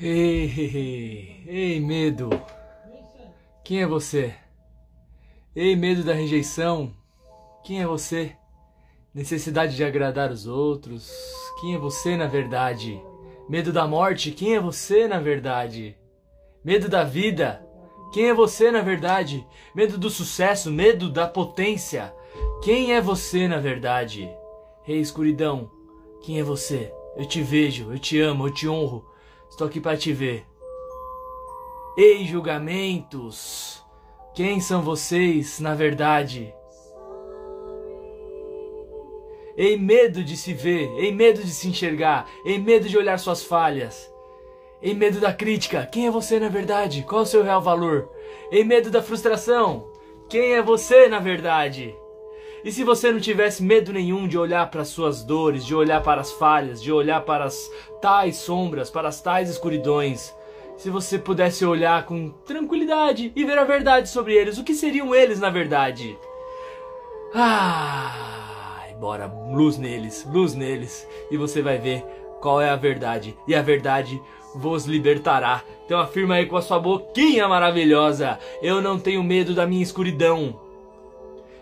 Ei, ei, ei, medo. Quem é você? Ei, medo da rejeição. Quem é você? Necessidade de agradar os outros. Quem é você na verdade? Medo da morte. Quem é você na verdade? Medo da vida. Quem é você na verdade? Medo do sucesso, medo da potência. Quem é você na verdade? Rei escuridão, quem é você? Eu te vejo, eu te amo, eu te honro. Estou aqui para te ver. Ei, julgamentos! Quem são vocês, na verdade? Ei, medo de se ver, ei, medo de se enxergar, ei, medo de olhar suas falhas. Ei, medo da crítica, quem é você na verdade? Qual é o seu real valor? Ei, medo da frustração, quem é você na verdade? E se você não tivesse medo nenhum de olhar para as suas dores, de olhar para as falhas, de olhar para as tais sombras, para as tais escuridões, se você pudesse olhar com tranquilidade e ver a verdade sobre eles, o que seriam eles na verdade? Ah, bora, luz neles, luz neles, e você vai ver qual é a verdade, e a verdade vos libertará. Então afirma aí com a sua boquinha maravilhosa: Eu não tenho medo da minha escuridão.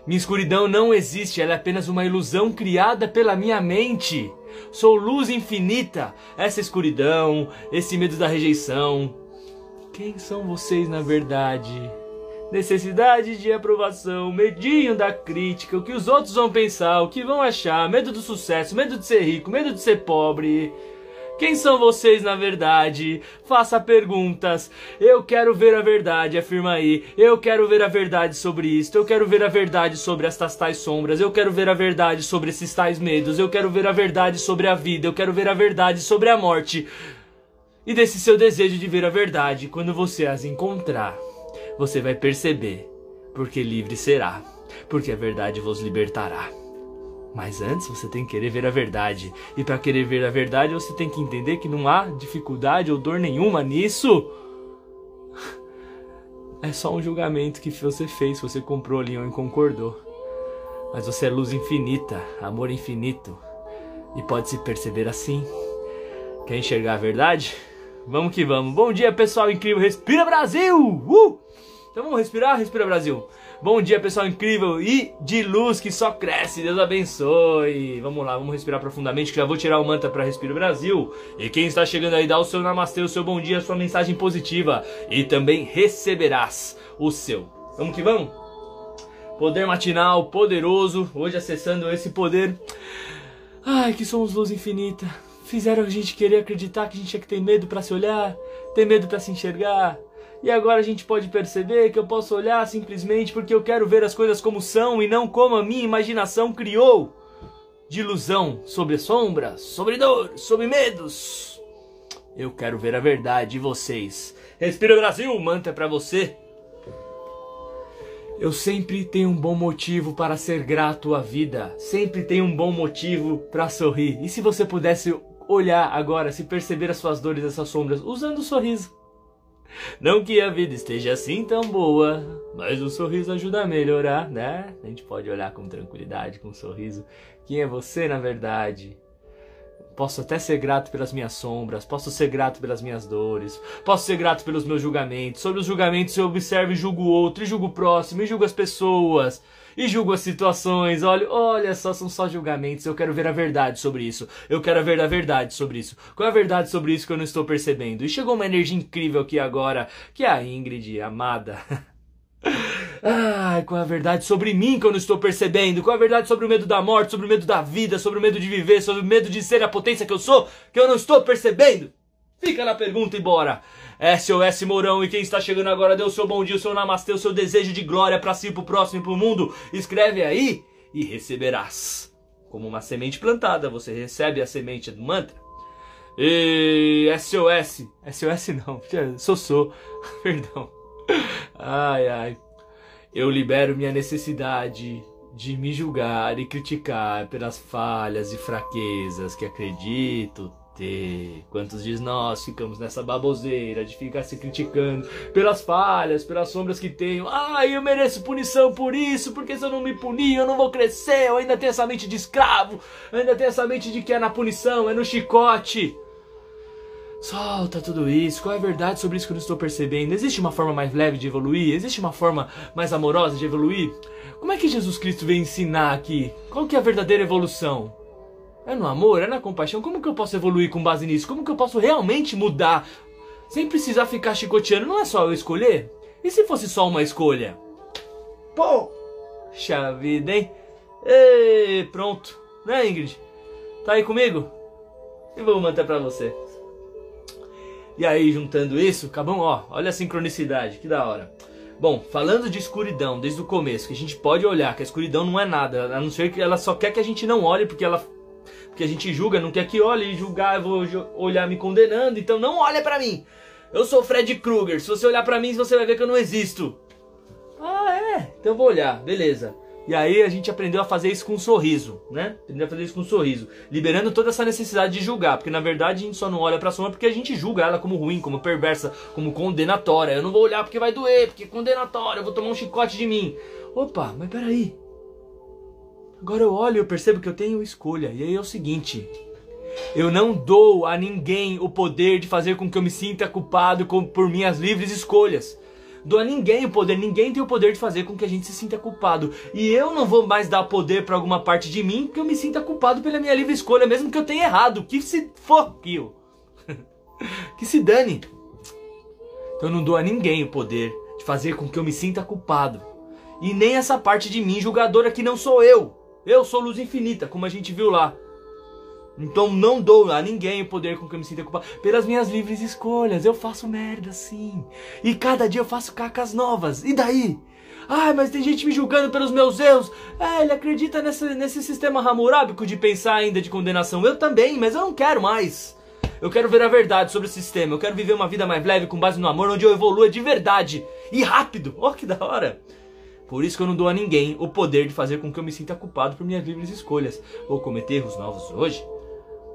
Minha escuridão não existe, ela é apenas uma ilusão criada pela minha mente. Sou luz infinita. Essa escuridão, esse medo da rejeição. Quem são vocês na verdade? Necessidade de aprovação, medinho da crítica, o que os outros vão pensar, o que vão achar, medo do sucesso, medo de ser rico, medo de ser pobre. Quem são vocês na verdade? Faça perguntas. Eu quero ver a verdade, afirma aí. Eu quero ver a verdade sobre isto. Eu quero ver a verdade sobre estas tais sombras. Eu quero ver a verdade sobre esses tais medos. Eu quero ver a verdade sobre a vida. Eu quero ver a verdade sobre a morte. E desse seu desejo de ver a verdade, quando você as encontrar, você vai perceber, porque livre será, porque a verdade vos libertará. Mas antes você tem que querer ver a verdade. E para querer ver a verdade, você tem que entender que não há dificuldade ou dor nenhuma nisso. É só um julgamento que você fez, você comprou ali e concordou. Mas você é luz infinita, amor infinito. E pode se perceber assim. Quer enxergar a verdade? Vamos que vamos. Bom dia, pessoal incrível. Respira Brasil! Uh! Então vamos respirar? Respira Brasil. Bom dia, pessoal incrível e de luz que só cresce. Deus abençoe. Vamos lá, vamos respirar profundamente que já vou tirar o mantra para Respiro Brasil. E quem está chegando aí, dá o seu namastê, o seu bom dia, a sua mensagem positiva e também receberás o seu. Vamos que vamos? Poder matinal poderoso, hoje acessando esse poder. Ai, que somos luz infinita. Fizeram a gente querer acreditar que a gente tinha que ter medo para se olhar, ter medo para se enxergar e agora a gente pode perceber que eu posso olhar simplesmente porque eu quero ver as coisas como são e não como a minha imaginação criou. De ilusão sobre sombras, sobre dor, sobre medos. Eu quero ver a verdade de vocês. Respira Brasil, manta para você. Eu sempre tenho um bom motivo para ser grato à vida. Sempre tenho um bom motivo para sorrir. E se você pudesse olhar agora, se perceber as suas dores, essas sombras, usando o sorriso. Não que a vida esteja assim tão boa, mas o sorriso ajuda a melhorar, né? A gente pode olhar com tranquilidade, com um sorriso. Quem é você na verdade? Posso até ser grato pelas minhas sombras, posso ser grato pelas minhas dores, posso ser grato pelos meus julgamentos. Sobre os julgamentos eu observo e julgo o outro, e julgo o próximo, e julgo as pessoas e julgo as situações. Olha, olha só, são só julgamentos. Eu quero ver a verdade sobre isso. Eu quero ver a verdade sobre isso. Qual é a verdade sobre isso que eu não estou percebendo? E chegou uma energia incrível aqui agora, que é a Ingrid, amada. Ai, qual é a verdade sobre mim que eu não estou percebendo? Qual é a verdade sobre o medo da morte, sobre o medo da vida, sobre o medo de viver, sobre o medo de ser a potência que eu sou, que eu não estou percebendo? Fica na pergunta e bora! SOS Mourão e quem está chegando agora, dê o seu bom dia, o seu namastê, o seu desejo de glória para si, pro próximo e pro mundo. Escreve aí e receberás. Como uma semente plantada, você recebe a semente do mantra. E SOS. SOS não, sou. Perdão. Ai ai. Eu libero minha necessidade de me julgar e criticar pelas falhas e fraquezas que acredito ter. Quantos de nós ficamos nessa baboseira de ficar se criticando pelas falhas, pelas sombras que tenho? Ah, eu mereço punição por isso, porque se eu não me punir, eu não vou crescer. Eu ainda tenho essa mente de escravo, ainda tenho essa mente de que é na punição, é no chicote. Solta tudo isso. Qual é a verdade sobre isso que eu não estou percebendo? Existe uma forma mais leve de evoluir? Existe uma forma mais amorosa de evoluir? Como é que Jesus Cristo veio ensinar aqui? Qual que é a verdadeira evolução? É no amor? É na compaixão? Como que eu posso evoluir com base nisso? Como que eu posso realmente mudar? Sem precisar ficar chicoteando. Não é só eu escolher? E se fosse só uma escolha? Poxa vida, hein? E pronto. Né, Ingrid? Tá aí comigo? E vou manter pra você. E aí, juntando isso, acabamos, ó, olha a sincronicidade, que da hora. Bom, falando de escuridão desde o começo, que a gente pode olhar que a escuridão não é nada, a não ser que ela só quer que a gente não olhe porque ela porque a gente julga, não quer que olhe e julgar, eu vou olhar me condenando, então não olha para mim. Eu sou Fred Krueger, se você olhar para mim, você vai ver que eu não existo. Ah, é? Então eu vou olhar, beleza. E aí a gente aprendeu a fazer isso com um sorriso, né? Aprendeu a fazer isso com um sorriso, liberando toda essa necessidade de julgar, porque na verdade a gente só não olha pra sombra porque a gente julga ela como ruim, como perversa, como condenatória. Eu não vou olhar porque vai doer, porque é condenatória, eu vou tomar um chicote de mim. Opa, mas peraí. Agora eu olho e percebo que eu tenho escolha. E aí é o seguinte, eu não dou a ninguém o poder de fazer com que eu me sinta culpado por minhas livres escolhas dou a ninguém o poder, ninguém tem o poder de fazer com que a gente se sinta culpado. E eu não vou mais dar poder para alguma parte de mim que eu me sinta culpado pela minha livre escolha, mesmo que eu tenha errado. Que se for, kill. que se dane. Então eu não dou a ninguém o poder de fazer com que eu me sinta culpado. E nem essa parte de mim julgadora que não sou eu. Eu sou luz infinita, como a gente viu lá. Então não dou a ninguém o poder com que eu me sinta culpado pelas minhas livres escolhas. Eu faço merda sim. E cada dia eu faço cacas novas. E daí? Ai, mas tem gente me julgando pelos meus erros. É, ele acredita nesse, nesse sistema ramurábico de pensar ainda de condenação. Eu também, mas eu não quero mais. Eu quero ver a verdade sobre o sistema. Eu quero viver uma vida mais leve com base no amor, onde eu evolua de verdade e rápido. Oh, que da hora! Por isso que eu não dou a ninguém o poder de fazer com que eu me sinta culpado por minhas livres escolhas. Vou cometer erros novos hoje?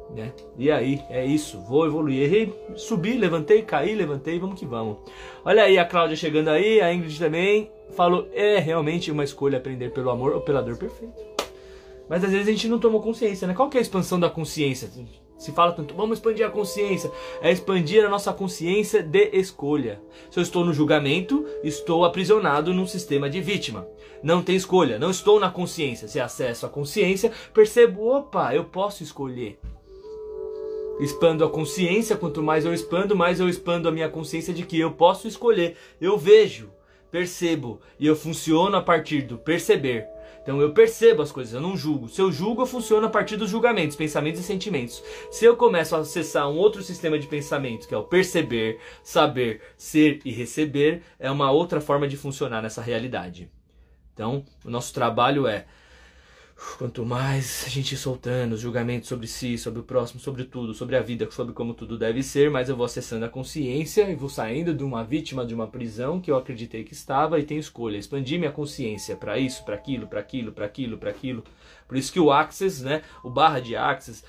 Né? E aí, é isso, vou evoluir. Errei, subi, levantei, caí, levantei, vamos que vamos. Olha aí a Cláudia chegando aí, a Ingrid também falou: é realmente uma escolha aprender pelo amor ou pela dor perfeito. Mas às vezes a gente não tomou consciência, né? Qual que é a expansão da consciência? Se fala tanto, vamos expandir a consciência. É expandir a nossa consciência de escolha. Se eu estou no julgamento, estou aprisionado num sistema de vítima. Não tem escolha, não estou na consciência. Se acesso à consciência, percebo, opa, eu posso escolher expando a consciência, quanto mais eu expando, mais eu expando a minha consciência de que eu posso escolher. Eu vejo, percebo e eu funciono a partir do perceber. Então eu percebo as coisas, eu não julgo. Se eu julgo, eu funciono a partir dos julgamentos, pensamentos e sentimentos. Se eu começo a acessar um outro sistema de pensamento, que é o perceber, saber, ser e receber, é uma outra forma de funcionar nessa realidade. Então, o nosso trabalho é Quanto mais a gente soltando os julgamentos sobre si, sobre o próximo, sobre tudo, sobre a vida, sobre como tudo deve ser, mais eu vou acessando a consciência e vou saindo de uma vítima de uma prisão que eu acreditei que estava e tenho escolha, expandir minha consciência para isso, para aquilo, para aquilo, para aquilo, para aquilo. Por isso que o Access, né, o barra de Access,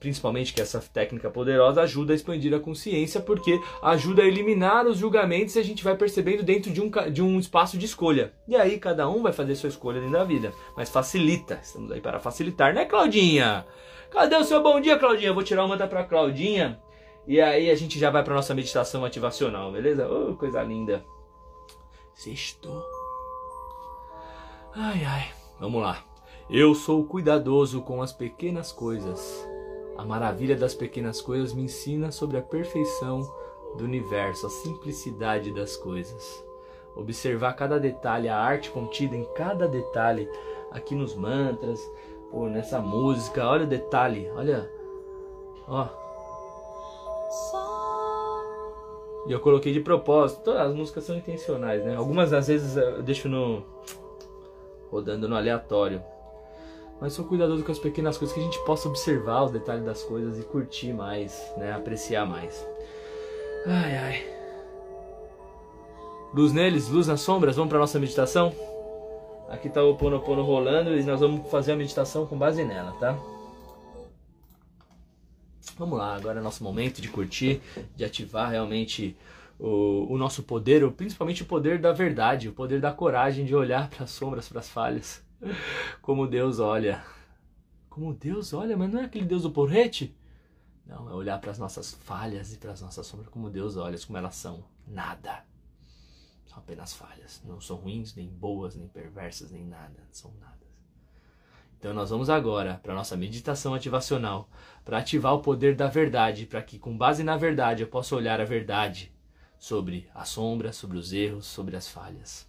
principalmente que essa técnica poderosa ajuda a expandir a consciência, porque ajuda a eliminar os julgamentos e a gente vai percebendo dentro de um, de um espaço de escolha. E aí cada um vai fazer sua escolha dentro da vida, mas facilita. Estamos aí para facilitar, né, Claudinha? Cadê o seu bom dia, Claudinha? Vou tirar uma da para Claudinha. E aí a gente já vai para nossa meditação ativacional, beleza? Oh, coisa linda. Sextou. Ai, ai. Vamos lá. Eu sou cuidadoso com as pequenas coisas a maravilha das pequenas coisas me ensina sobre a perfeição do universo, a simplicidade das coisas. Observar cada detalhe, a arte contida em cada detalhe, aqui nos mantras, pô, nessa música, olha o detalhe, olha, ó. E eu coloquei de propósito, todas as músicas são intencionais, né? Algumas às vezes eu deixo no rodando no aleatório mas sou cuidadoso com as pequenas coisas que a gente possa observar os detalhes das coisas e curtir mais, né? Apreciar mais. Ai, ai. Luz neles, luz nas sombras. Vamos para nossa meditação? Aqui está o Ponopono rolando e nós vamos fazer a meditação com base nela, tá? Vamos lá, agora é nosso momento de curtir, de ativar realmente o, o nosso poder, principalmente o poder da verdade, o poder da coragem de olhar para as sombras, para as falhas como Deus olha. Como Deus olha, mas não é aquele Deus do porrete? Não, é olhar para as nossas falhas e para as nossas sombras como Deus olha, como elas são. Nada. São apenas falhas. Não são ruins, nem boas, nem perversas, nem nada. São nada. Então nós vamos agora para nossa meditação ativacional, para ativar o poder da verdade, para que com base na verdade eu possa olhar a verdade sobre a sombra, sobre os erros, sobre as falhas.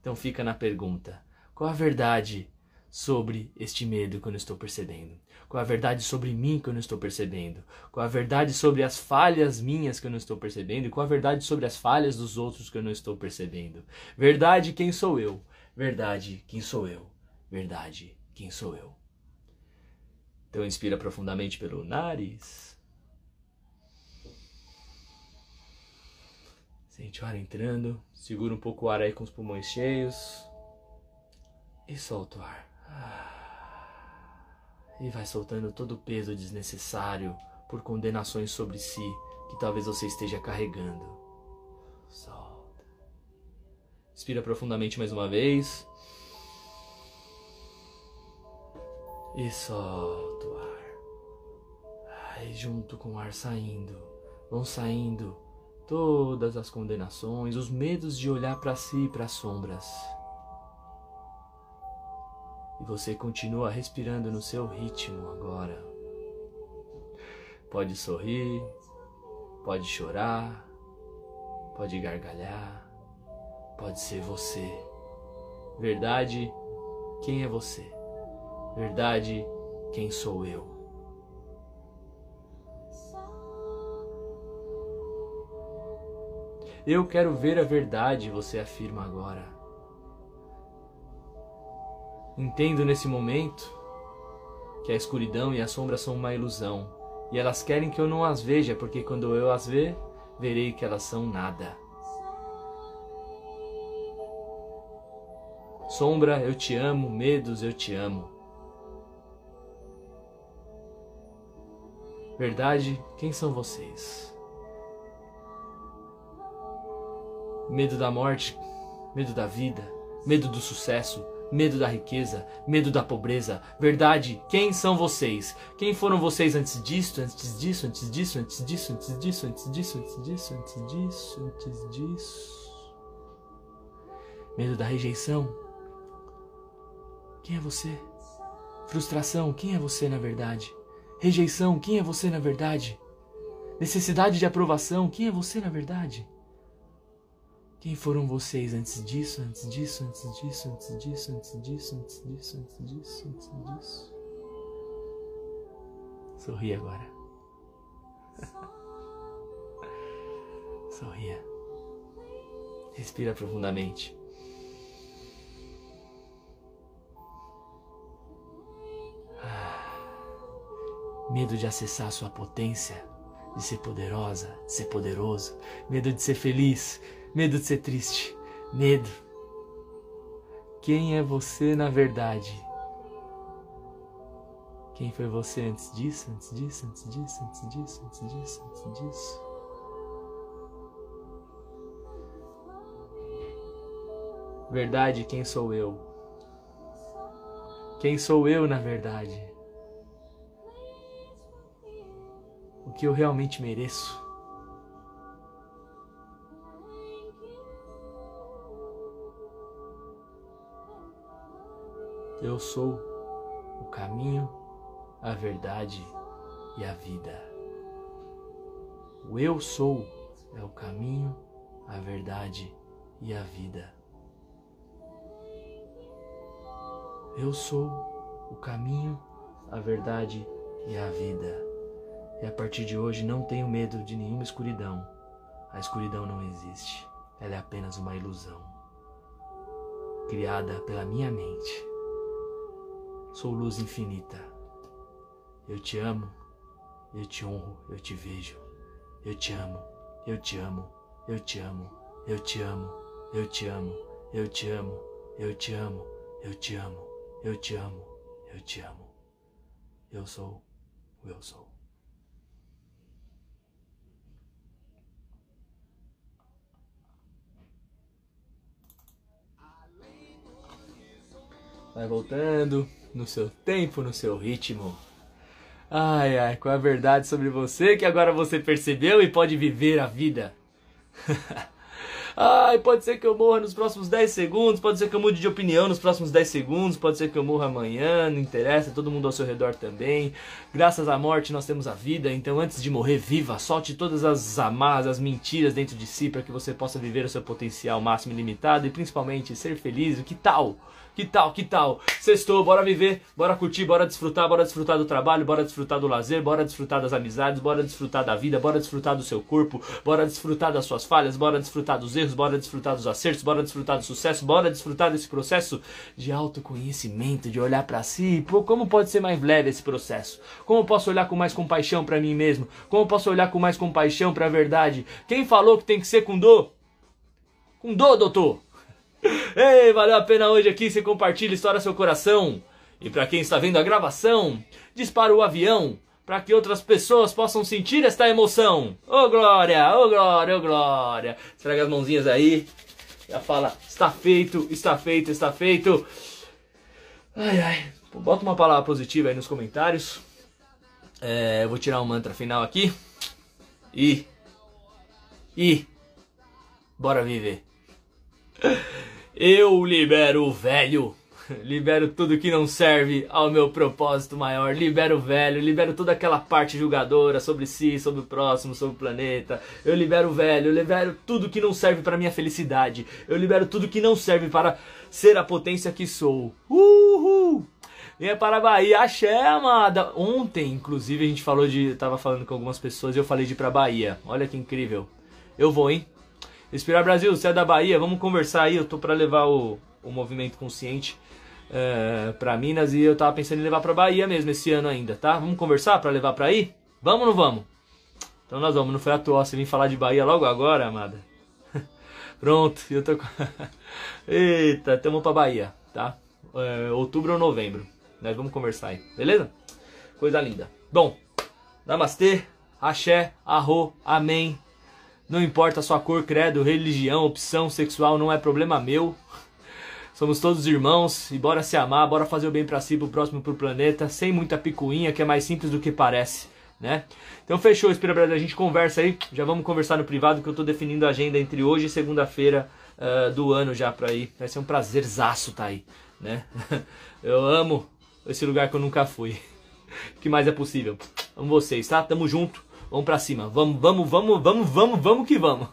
Então fica na pergunta: qual a verdade sobre este medo que eu não estou percebendo? Qual a verdade sobre mim que eu não estou percebendo? Qual a verdade sobre as falhas minhas que eu não estou percebendo? E qual a verdade sobre as falhas dos outros que eu não estou percebendo? Verdade, quem sou eu? Verdade, quem sou eu? Verdade, quem sou eu? Então inspira profundamente pelo nariz. Sente o ar entrando. Segura um pouco o ar aí com os pulmões cheios. E solta o ar. E vai soltando todo o peso desnecessário por condenações sobre si que talvez você esteja carregando. Solta. Inspira profundamente mais uma vez. E solta o ar. Aí, junto com o ar saindo, vão saindo todas as condenações, os medos de olhar para si e para as sombras. E você continua respirando no seu ritmo agora. Pode sorrir, pode chorar, pode gargalhar, pode ser você. Verdade, quem é você? Verdade, quem sou eu? Eu quero ver a verdade, você afirma agora. Entendo nesse momento que a escuridão e a sombra são uma ilusão, e elas querem que eu não as veja, porque quando eu as ver, verei que elas são nada. Sombra, eu te amo, medos, eu te amo. Verdade, quem são vocês? Medo da morte, medo da vida, medo do sucesso, medo da riqueza, medo da pobreza. Verdade, quem são vocês? Quem foram vocês antes disso, antes disso, antes disso, antes disso, antes disso, antes disso, antes disso, antes disso, antes disso? Medo da rejeição? Quem é você? Frustração, quem é você na verdade? Rejeição, quem é você na verdade? Necessidade de aprovação, quem é você na verdade? Quem foram vocês antes disso, antes disso, antes disso, antes disso, antes disso, antes disso, antes disso, antes disso? Sorri agora. Sorria. Respira profundamente. medo de acessar sua potência, de ser poderosa, de ser poderoso, medo de ser feliz, medo de ser triste, medo. Quem é você na verdade? Quem foi você antes disso, antes disso, antes disso, antes disso, antes disso, antes disso? Verdade, quem sou eu? Quem sou eu na verdade? o que eu realmente mereço. Eu sou o caminho, a verdade e a vida. O eu sou é o caminho, a verdade e a vida. Eu sou o caminho, a verdade e a vida. E a partir de hoje não tenho medo de nenhuma escuridão. A escuridão não existe. Ela é apenas uma ilusão. Criada pela minha mente. Sou luz infinita. Eu te amo, eu te honro, eu te vejo. Eu te amo, eu te amo, eu te amo, eu te amo, eu te amo, eu te amo, eu te amo, eu te amo, eu te amo, eu te amo. Eu sou o eu sou. Vai voltando no seu tempo, no seu ritmo. Ai, ai, qual é a verdade sobre você que agora você percebeu e pode viver a vida? Ai, pode ser que eu morra nos próximos 10 segundos, pode ser que eu mude de opinião nos próximos 10 segundos, pode ser que eu morra amanhã, não interessa, todo mundo ao seu redor também. Graças à morte nós temos a vida, então antes de morrer, viva, solte todas as amarras, as mentiras dentro de si para que você possa viver o seu potencial máximo e limitado e principalmente ser feliz. Que tal? Que tal, que tal? Sextou, bora viver, bora curtir, bora desfrutar, bora desfrutar do trabalho, bora desfrutar do lazer, bora desfrutar das amizades, bora desfrutar da vida, bora desfrutar do seu corpo, bora desfrutar das suas falhas, bora desfrutar dos erros, bora desfrutar dos acertos, bora desfrutar do sucesso, bora desfrutar desse processo de autoconhecimento, de olhar para si. Pô, como pode ser mais leve esse processo? Como posso olhar com mais compaixão para mim mesmo? Como posso olhar com mais compaixão para a verdade? Quem falou que tem que ser com dor? Com dor, doutor! Ei, valeu a pena hoje aqui, você compartilha, estoura seu coração. E para quem está vendo a gravação, dispara o avião para que outras pessoas possam sentir esta emoção. Ô oh, glória, ô oh, glória, ô oh, glória. Esfrega as mãozinhas aí. Já fala, está feito, está feito, está feito. Ai, ai. Bota uma palavra positiva aí nos comentários. É, eu vou tirar um mantra final aqui. E. E. Bora viver. Eu libero o velho. Libero tudo que não serve ao meu propósito maior. Libero o velho, libero toda aquela parte julgadora sobre si, sobre o próximo, sobre o planeta. Eu libero o velho, eu libero tudo que não serve para minha felicidade. Eu libero tudo que não serve para ser a potência que sou. Uhul! Venha para a Bahia, axé, amada. Ontem, inclusive, a gente falou de. Tava falando com algumas pessoas e eu falei de ir pra Bahia. Olha que incrível. Eu vou, hein? Respirar Brasil, você é da Bahia, vamos conversar aí. Eu tô para levar o, o movimento consciente é, para Minas e eu tava pensando em levar para Bahia mesmo esse ano ainda, tá? Vamos conversar para levar para aí? Vamos ou não vamos? Então nós vamos, não foi à toa, você vem falar de Bahia logo agora, amada. Pronto, eu tô com... Eita, tamo pra Bahia, tá? É, outubro ou novembro. Nós vamos conversar aí, beleza? Coisa linda. Bom, namastê, axé, arro, amém. Não importa a sua cor, credo, religião, opção sexual, não é problema meu. Somos todos irmãos e bora se amar, bora fazer o bem para si, pro próximo, pro planeta, sem muita picuinha, que é mais simples do que parece, né? Então fechou, Espira Brasil, a gente conversa aí, já vamos conversar no privado que eu tô definindo a agenda entre hoje e segunda-feira uh, do ano já pra ir. Vai ser um prazerzaço tá aí, né? Eu amo esse lugar que eu nunca fui. O que mais é possível? Amo vocês, tá? Tamo junto. Vamos pra cima. Vamos, vamos, vamos, vamos, vamos, vamos que vamos.